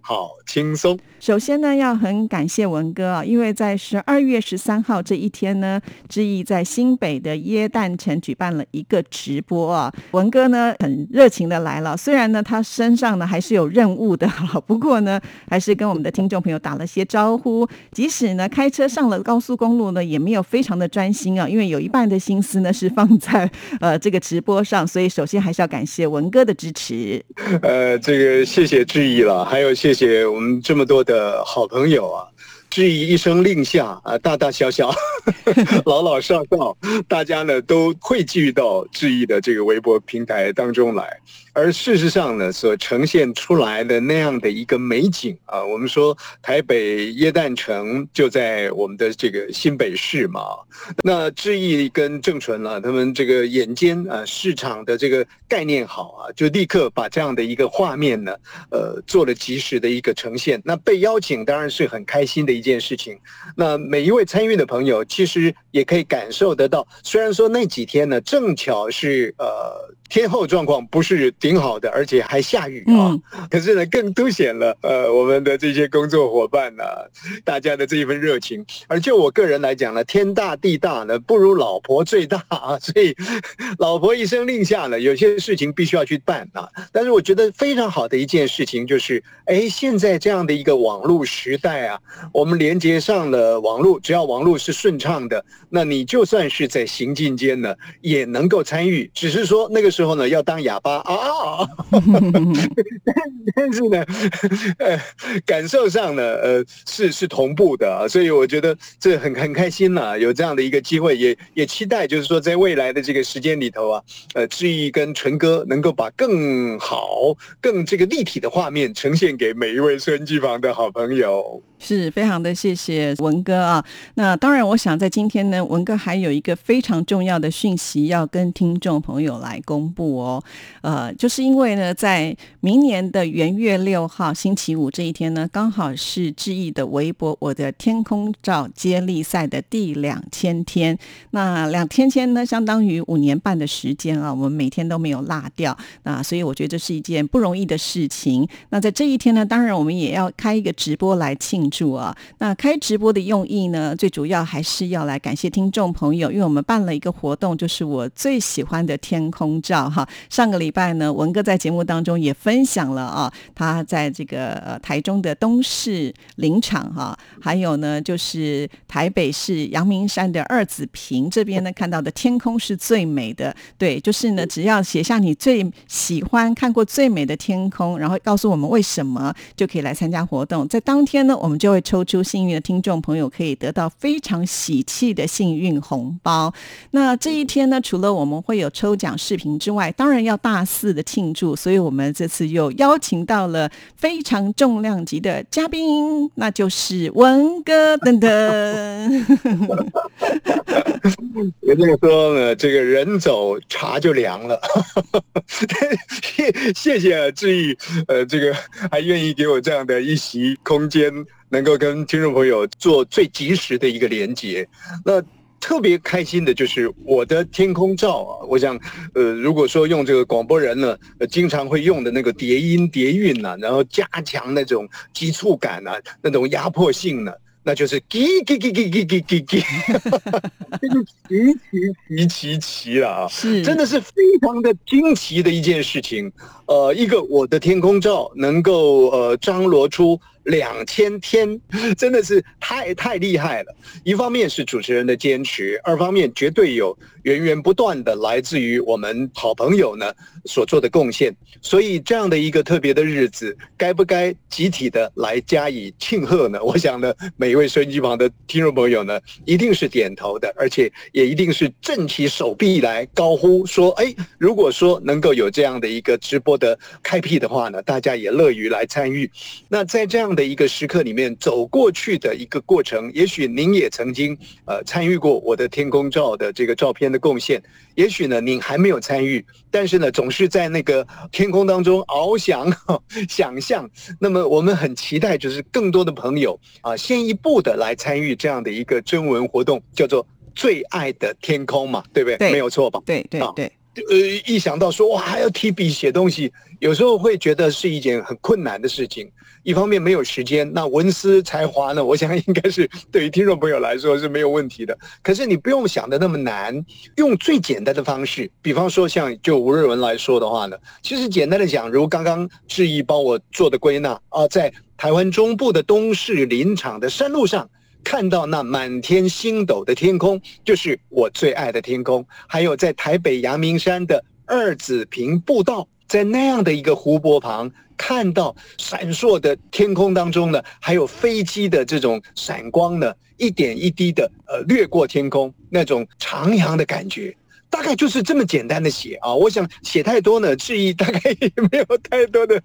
好轻松。首先呢，要很感谢文哥啊，因为在十二月十三号这一天呢，志毅在新北的耶诞城举办了一个直播啊。文哥呢很热情的来了，虽然呢他身上呢还是有任务的，不过呢还是跟我们的听众朋友打了些招呼。即使呢开车上了高速公路呢，也没有非常的专心啊，因为有一半的心思呢是放在呃这个直播上，所以首先还是要感谢文哥的支持。呃，这个谢谢志毅了，还有谢谢谢我们这么多。的好朋友啊，质疑一声令下啊，大大小小、老老少少，大家呢都汇聚到质疑的这个微博平台当中来。而事实上呢，所呈现出来的那样的一个美景啊，我们说台北耶诞城就在我们的这个新北市嘛。那志毅跟郑纯呢，他们这个眼尖啊，市场的这个概念好啊，就立刻把这样的一个画面呢，呃，做了及时的一个呈现。那被邀请当然是很开心的一件事情。那每一位参与的朋友，其实也可以感受得到，虽然说那几天呢，正巧是呃。天后状况不是挺好的，而且还下雨啊！可是呢，更凸显了呃我们的这些工作伙伴呢，大家的这一份热情。而就我个人来讲呢，天大地大呢，不如老婆最大啊！所以老婆一声令下呢，有些事情必须要去办啊。但是我觉得非常好的一件事情就是，哎，现在这样的一个网络时代啊，我们连接上了网络，只要网络是顺畅的，那你就算是在行进间呢，也能够参与。只是说那个时之后呢，要当哑巴啊！但但是呢，呃，感受上呢，呃，是是同步的，啊所以我觉得这很很开心呐，有这样的一个机会，也也期待，就是说在未来的这个时间里头啊，呃，志毅跟纯哥能够把更好、更这个立体的画面呈现给每一位收音机旁的好朋友。是非常的谢谢文哥啊！那当然，我想在今天呢，文哥还有一个非常重要的讯息要跟听众朋友来公布哦。呃，就是因为呢，在明年的元月六号星期五这一天呢，刚好是志毅的微博我的天空照接力赛的第两千天。那两千天呢，相当于五年半的时间啊，我们每天都没有落掉。那所以我觉得这是一件不容易的事情。那在这一天呢，当然我们也要开一个直播来庆。祝啊！那开直播的用意呢，最主要还是要来感谢听众朋友，因为我们办了一个活动，就是我最喜欢的天空照哈。上个礼拜呢，文哥在节目当中也分享了啊，他在这个呃台中的东市林场哈，还有呢就是台北市阳明山的二子坪这边呢看到的天空是最美的。对，就是呢，只要写下你最喜欢看过最美的天空，然后告诉我们为什么，就可以来参加活动。在当天呢，我们就会抽出幸运的听众朋友，可以得到非常喜气的幸运红包。那这一天呢，除了我们会有抽奖视频之外，当然要大肆的庆祝。所以我们这次又邀请到了非常重量级的嘉宾，那就是文哥等等。也这么说呢，这个人走茶就凉了。谢谢谢志毅，呃，这个还愿意给我这样的一席空间。能够跟听众朋友做最及时的一个连接，那特别开心的就是我的天空照啊！我想，呃，如果说用这个广播人呢，经常会用的那个叠音叠韵呐，然后加强那种急促感呐，那种压迫性呢，那就是叽叽叽叽叽叽叽叽，这就奇奇奇奇奇了啊！是，真的是非常的惊奇的一件事情。呃，一个我的天空照能够呃张罗出。两千天，真的是太太厉害了。一方面是主持人的坚持，二方面绝对有源源不断的来自于我们好朋友呢所做的贡献。所以这样的一个特别的日子，该不该集体的来加以庆贺呢？我想呢，每一位收音机旁的听众朋友呢，一定是点头的，而且也一定是振起手臂来高呼说：“哎，如果说能够有这样的一个直播的开辟的话呢，大家也乐于来参与。”那在这样的一个时刻里面走过去的一个过程，也许您也曾经呃参与过我的天空照的这个照片的贡献。也许呢，您还没有参与，但是呢，总是在那个天空当中翱翔、想象。那么，我们很期待，就是更多的朋友啊，先一步的来参与这样的一个征文活动，叫做“最爱的天空”嘛，对不对？对，没有错吧？对对对。呃，一想到说哇，还要提笔写东西，有时候会觉得是一件很困难的事情。一方面没有时间，那文思才华呢？我想应该是对于听众朋友来说是没有问题的。可是你不用想的那么难，用最简单的方式，比方说像就吴瑞文来说的话呢，其实简单的讲，如刚刚志毅帮我做的归纳啊，在台湾中部的东势林场的山路上，看到那满天星斗的天空，就是我最爱的天空。还有在台北阳明山的二子坪步道，在那样的一个湖泊旁。看到闪烁的天空当中呢，还有飞机的这种闪光呢，一点一滴的呃掠过天空，那种徜徉的感觉，大概就是这么简单的写啊。我想写太多呢，质疑大概也没有太多的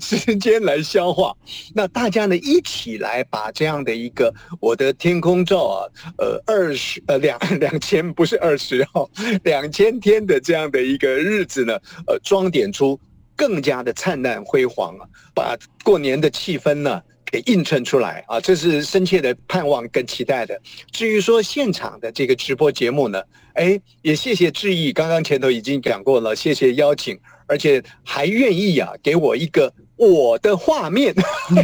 时间来消化。那大家呢一起来把这样的一个我的天空照啊，呃二十呃两 两千不是二十号 两千天的这样的一个日子呢，呃装点出。更加的灿烂辉煌啊，把过年的气氛呢给映衬出来啊，这是深切的盼望跟期待的。至于说现场的这个直播节目呢，哎，也谢谢志毅，刚刚前头已经讲过了，谢谢邀请，而且还愿意啊给我一个。我的画面，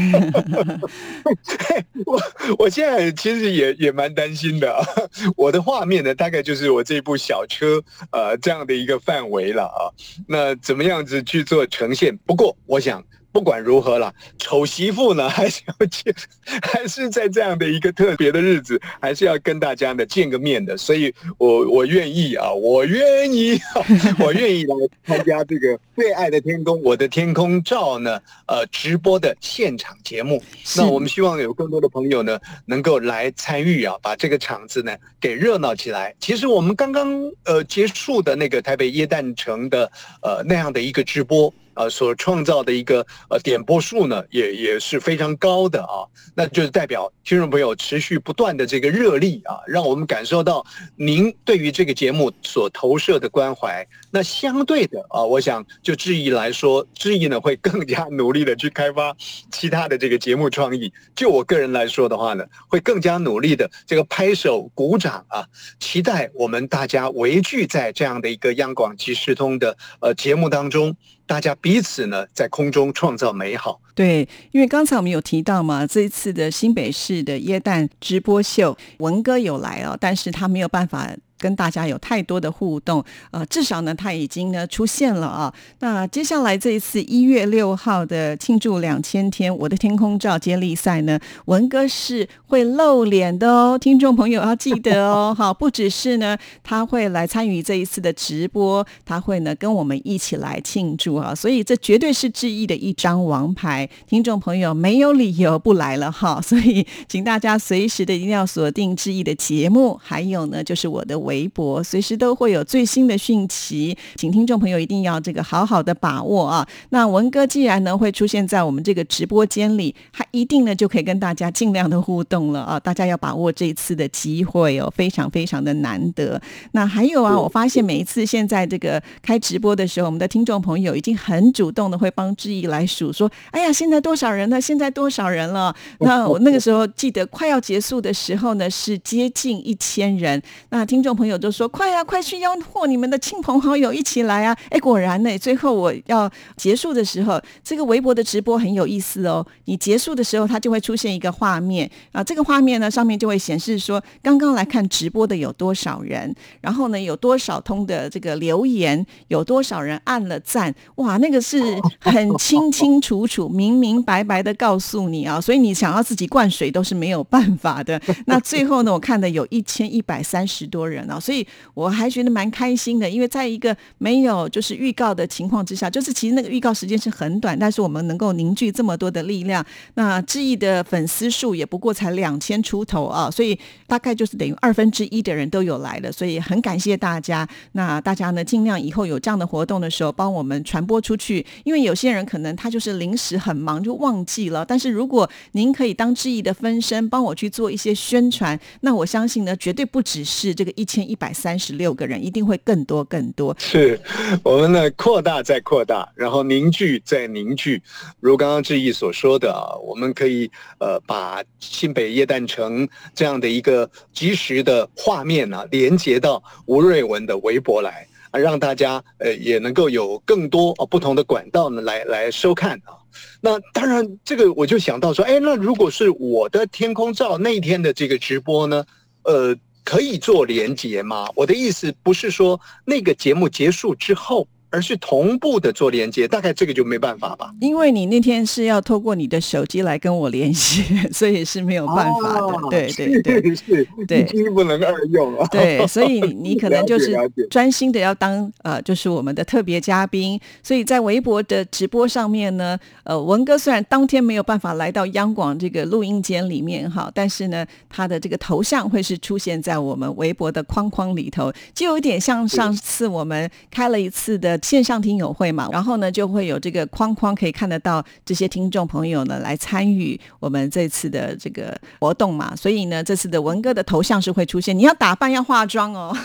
我我现在其实也也蛮担心的。我的画面呢，大概就是我这部小车呃这样的一个范围了啊。那怎么样子去做呈现？不过我想。不管如何了，丑媳妇呢 还是要见，还是在这样的一个特别的日子，还是要跟大家呢见个面的。所以，我我愿意啊，我愿意，我愿意来参加这个最爱的天空，我的天空照呢，呃，直播的现场节目。那我们希望有更多的朋友呢，能够来参与啊，把这个场子呢给热闹起来。其实我们刚刚呃结束的那个台北耶诞城的呃那样的一个直播。呃，所创造的一个呃点播数呢，也也是非常高的啊，那就是代表听众朋友持续不断的这个热力啊，让我们感受到您对于这个节目所投射的关怀。那相对的啊，我想就质疑来说，质疑呢会更加努力的去开发其他的这个节目创意。就我个人来说的话呢，会更加努力的这个拍手鼓掌啊，期待我们大家围聚在这样的一个央广即时通的呃节目当中。大家彼此呢，在空中创造美好。对，因为刚才我们有提到嘛，这一次的新北市的耶诞直播秀，文哥有来哦，但是他没有办法。跟大家有太多的互动，呃，至少呢，他已经呢出现了啊。那接下来这一次一月六号的庆祝两千天我的天空照接力赛呢，文哥是会露脸的哦，听众朋友要记得哦，好，不只是呢，他会来参与这一次的直播，他会呢跟我们一起来庆祝啊，所以这绝对是志毅的一张王牌，听众朋友没有理由不来了哈，所以请大家随时的一定要锁定志毅的节目，还有呢就是我的。微博随时都会有最新的讯息，请听众朋友一定要这个好好的把握啊！那文哥既然呢会出现在我们这个直播间里，他一定呢就可以跟大家尽量的互动了啊！大家要把握这一次的机会哦，非常非常的难得。那还有啊，我发现每一次现在这个开直播的时候，我们的听众朋友已经很主动的会帮志毅来数，说：“哎呀，现在多少人呢？现在多少人了？”那我那个时候记得快要结束的时候呢，是接近一千人。那听众。朋友就说快呀，快去吆喝你们的亲朋好友一起来啊！哎，果然呢，最后我要结束的时候，这个微博的直播很有意思哦。你结束的时候，它就会出现一个画面啊，这个画面呢上面就会显示说，刚刚来看直播的有多少人，然后呢有多少通的这个留言，有多少人按了赞，哇，那个是很清清楚楚、明明白白的告诉你啊，所以你想要自己灌水都是没有办法的。那最后呢，我看的有一千一百三十多人啊，所以我还觉得蛮开心的，因为在一个没有就是预告的情况之下，就是其实那个预告时间是很短，但是我们能够凝聚这么多的力量。那志毅的粉丝数也不过才两千出头啊，所以大概就是等于二分之一的人都有来了，所以很感谢大家。那大家呢，尽量以后有这样的活动的时候，帮我们传播出去，因为有些人可能他就是临时很忙就忘记了。但是如果您可以当志毅的分身，帮我去做一些宣传，那我相信呢，绝对不只是这个一千一百三十六个人，一定会更多更多。是我们呢扩大再扩大，然后凝聚再凝聚。如刚刚志毅所说的啊，我们可以呃把新北耶诞城这样的一个及时的画面呢，连接到吴瑞文的微博来。啊，让大家呃也能够有更多啊不同的管道呢来来收看啊。那当然，这个我就想到说，哎，那如果是我的天空照那天的这个直播呢，呃，可以做连接吗？我的意思不是说那个节目结束之后。而是同步的做连接，大概这个就没办法吧。因为你那天是要透过你的手机来跟我联系，所以是没有办法的。对对对，是，对，一不能二用啊。对，所以你可能就是专心的要当呃，就是我们的特别嘉宾。所以在微博的直播上面呢，呃，文哥虽然当天没有办法来到央广这个录音间里面哈，但是呢，他的这个头像会是出现在我们微博的框框里头，就有点像上次我们开了一次的。线上听友会嘛，然后呢就会有这个框框可以看得到这些听众朋友呢来参与我们这次的这个活动嘛，所以呢这次的文哥的头像是会出现，你要打扮要化妆哦。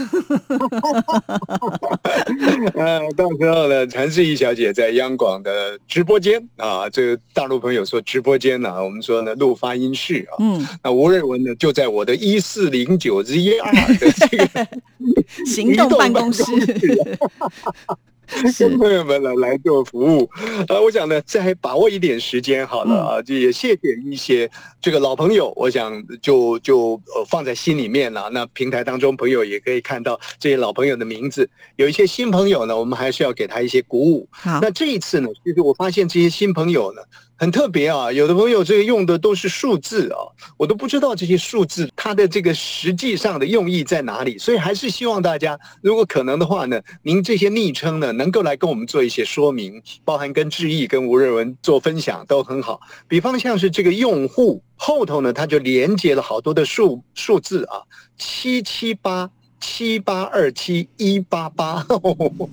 呃，到时候呢，陈世怡小姐在央广的直播间啊，这个大陆朋友说直播间呢，我们说呢录发音室啊，嗯，那吴瑞文呢就在我的一四零九之一二的这个 行动办公室。跟朋友们来来做服务，呃，我想呢，再把握一点时间好了啊，就也谢谢一些这个老朋友，我想就就呃放在心里面了。那平台当中朋友也可以看到这些老朋友的名字，有一些新朋友呢，我们还是要给他一些鼓舞。那这一次呢，其实我发现这些新朋友呢。很特别啊，有的朋友这个用的都是数字啊，我都不知道这些数字它的这个实际上的用意在哪里，所以还是希望大家如果可能的话呢，您这些昵称呢能够来跟我们做一些说明，包含跟志毅、跟吴瑞文做分享都很好。比方像是这个用户后头呢，他就连接了好多的数数字啊，七七八。七八二七一八八，我我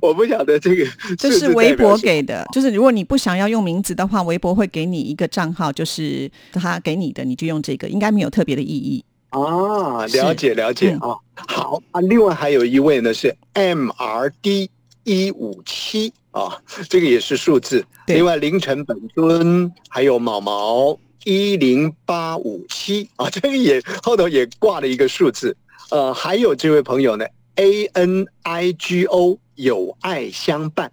我不晓得这个，这是微博给的，就是如果你不想要用名字的话，微博会给你一个账号，就是他给你的，你就用这个，应该没有特别的意义啊。了解了解啊，好啊。另外还有一位呢是 M R D 一五七啊，这个也是数字。另外凌晨本尊还有毛毛一零八五七啊，这个也后头也挂了一个数字。呃，还有这位朋友呢，A N I G O 有爱相伴，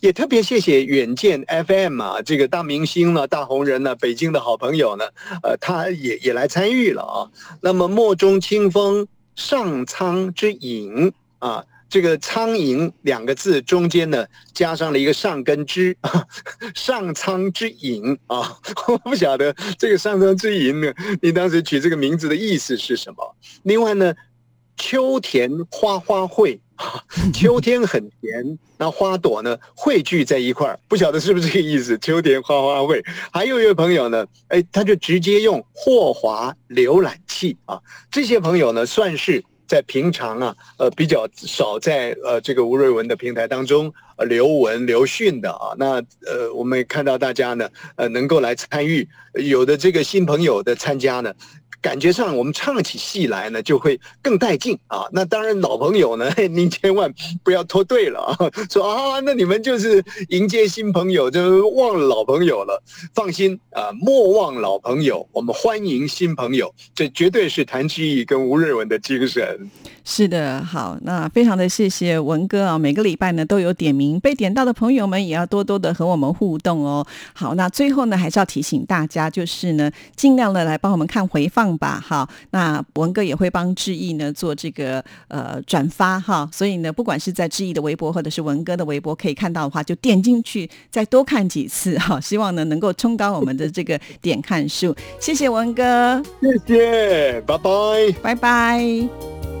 也特别谢谢远见 F M 啊，这个大明星呢，大红人呢，北京的好朋友呢，呃，他也也来参与了啊。那么墨中清风上苍之影啊，这个苍蝇两个字中间呢，加上了一个上跟之，上苍之影啊，我不晓得这个上苍之影呢，你当时取这个名字的意思是什么？另外呢？秋田花花卉，秋天很甜，那花朵呢汇聚在一块儿，不晓得是不是这个意思？秋田花花卉，还有一位朋友呢，哎，他就直接用霍华浏览器啊，这些朋友呢，算是在平常啊，呃，比较少在呃这个吴瑞文的平台当中呃留文留讯的啊，那呃，我们看到大家呢，呃，能够来参与，有的这个新朋友的参加呢。感觉上，我们唱起戏来呢，就会更带劲啊！那当然，老朋友呢，您千万不要脱队了啊！说啊，那你们就是迎接新朋友，就忘了老朋友了。放心啊，莫忘老朋友，我们欢迎新朋友，这绝对是谭志毅跟吴瑞文的精神。是的，好，那非常的谢谢文哥啊，每个礼拜呢都有点名。被点到的朋友们也要多多的和我们互动哦。好，那最后呢，还是要提醒大家，就是呢，尽量的来帮我们看回放吧。哈，那文哥也会帮志毅呢做这个呃转发哈，所以呢，不管是在志毅的微博或者是文哥的微博可以看到的话，就点进去再多看几次哈，希望呢能够冲高我们的这个点看数。谢谢文哥，谢谢，拜拜，拜拜。